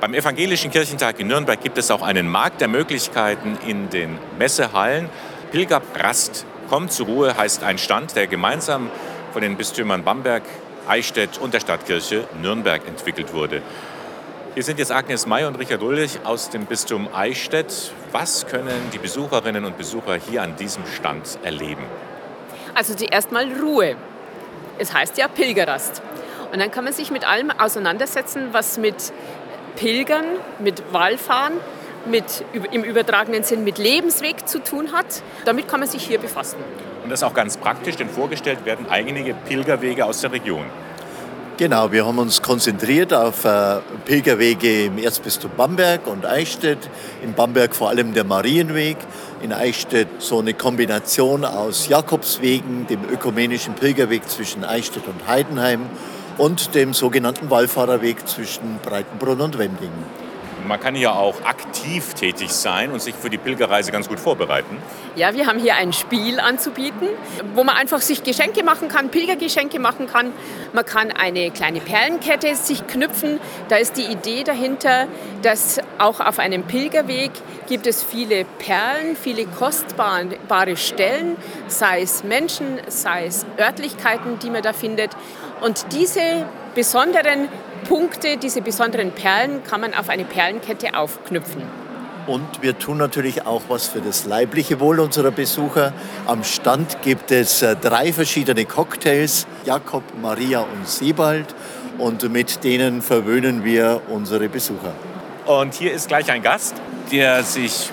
Beim Evangelischen Kirchentag in Nürnberg gibt es auch einen Markt der Möglichkeiten in den Messehallen. Pilgerrast kommt zur Ruhe heißt ein Stand, der gemeinsam von den Bistümern Bamberg, Eichstätt und der Stadtkirche Nürnberg entwickelt wurde. Hier sind jetzt Agnes May und Richard Ulrich aus dem Bistum Eichstätt. Was können die Besucherinnen und Besucher hier an diesem Stand erleben? Also zuerst mal Ruhe. Es heißt ja Pilgerrast. Und dann kann man sich mit allem auseinandersetzen, was mit Pilgern, mit Wallfahren, mit, im übertragenen Sinn mit Lebensweg zu tun hat. Damit kann man sich hier befassen. Und das ist auch ganz praktisch, denn vorgestellt werden einige Pilgerwege aus der Region. Genau, wir haben uns konzentriert auf äh, Pilgerwege im Erzbistum Bamberg und Eichstätt. In Bamberg vor allem der Marienweg, in Eichstätt so eine Kombination aus Jakobswegen, dem ökumenischen Pilgerweg zwischen Eichstätt und Heidenheim und dem sogenannten Wallfahrerweg zwischen Breitenbrunn und Wendingen. Man kann hier auch aktiv tätig sein und sich für die Pilgerreise ganz gut vorbereiten. Ja, wir haben hier ein Spiel anzubieten, wo man einfach sich Geschenke machen kann, Pilgergeschenke machen kann. Man kann eine kleine Perlenkette sich knüpfen. Da ist die Idee dahinter, dass auch auf einem Pilgerweg gibt es viele Perlen, viele kostbare Stellen, sei es Menschen, sei es Örtlichkeiten, die man da findet. Und diese besonderen Punkte, diese besonderen Perlen, kann man auf eine Perlenkette aufknüpfen. Und wir tun natürlich auch was für das leibliche Wohl unserer Besucher. Am Stand gibt es äh, drei verschiedene Cocktails, Jakob, Maria und Sebald. Und mit denen verwöhnen wir unsere Besucher. Und hier ist gleich ein Gast, der sich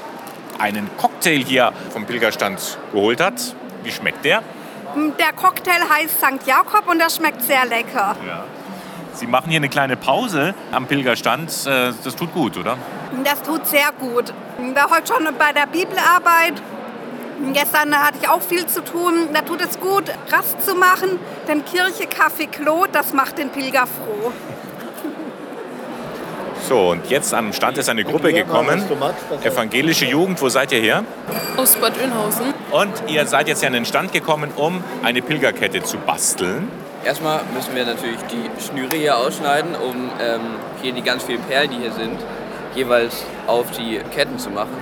einen Cocktail hier vom Pilgerstand geholt hat. Wie schmeckt der? Der Cocktail heißt St. Jakob und der schmeckt sehr lecker. Ja. Sie machen hier eine kleine Pause am Pilgerstand. Äh, das tut gut, oder? Das tut sehr gut. Ich war heute schon bei der Bibelarbeit. Gestern hatte ich auch viel zu tun. Da tut es gut, Rast zu machen. Denn Kirche, Kaffee, Klo, das macht den Pilger froh. So, und jetzt am Stand ist eine Gruppe gekommen. Evangelische Jugend, wo seid ihr her? Aus Bad Oeynhausen. Und ihr seid jetzt hier an den Stand gekommen, um eine Pilgerkette zu basteln. Erstmal müssen wir natürlich die Schnüre hier ausschneiden, um ähm, hier die ganz vielen Perlen, die hier sind, jeweils auf die Ketten zu machen,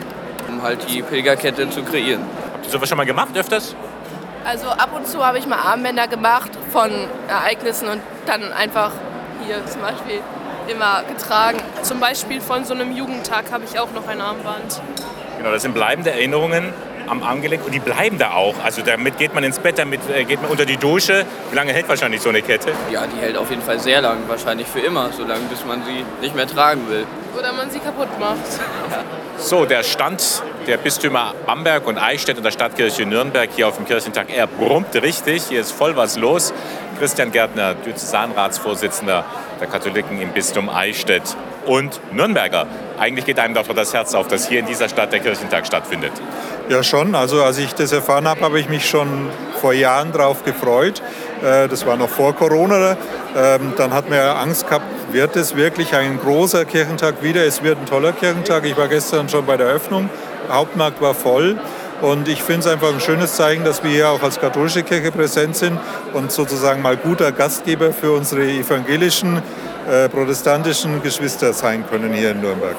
um halt die Pilgerkette zu kreieren. Habt ihr sowas schon mal gemacht öfters? Also ab und zu habe ich mal Armbänder gemacht von Ereignissen und dann einfach hier zum Beispiel immer getragen. Zum Beispiel von so einem Jugendtag habe ich auch noch ein Armband. Genau, das sind bleibende Erinnerungen am Armgelenk und die bleiben da auch. Also damit geht man ins Bett, damit äh, geht man unter die Dusche. Wie lange hält wahrscheinlich so eine Kette? Ja, die hält auf jeden Fall sehr lang, wahrscheinlich für immer, so lange bis man sie nicht mehr tragen will. Oder man sie kaputt macht. So, der Stand der Bistümer Bamberg und Eichstätt und der Stadtkirche Nürnberg hier auf dem Kirchentag, er brummt richtig. Hier ist voll was los. Christian Gärtner, Diözesanratsvorsitzender der Katholiken im Bistum Eichstätt und Nürnberger. Eigentlich geht einem doch das Herz auf, dass hier in dieser Stadt der Kirchentag stattfindet. Ja, schon. Also als ich das erfahren habe, habe ich mich schon vor Jahren darauf gefreut. Äh, das war noch vor Corona. Ähm, dann hat man ja Angst gehabt, wird es wirklich ein großer Kirchentag wieder? Es wird ein toller Kirchentag. Ich war gestern schon bei der Eröffnung. Der Hauptmarkt war voll. Und ich finde es einfach ein schönes Zeichen, dass wir hier auch als katholische Kirche präsent sind und sozusagen mal guter Gastgeber für unsere evangelischen, äh, protestantischen Geschwister sein können hier in Nürnberg.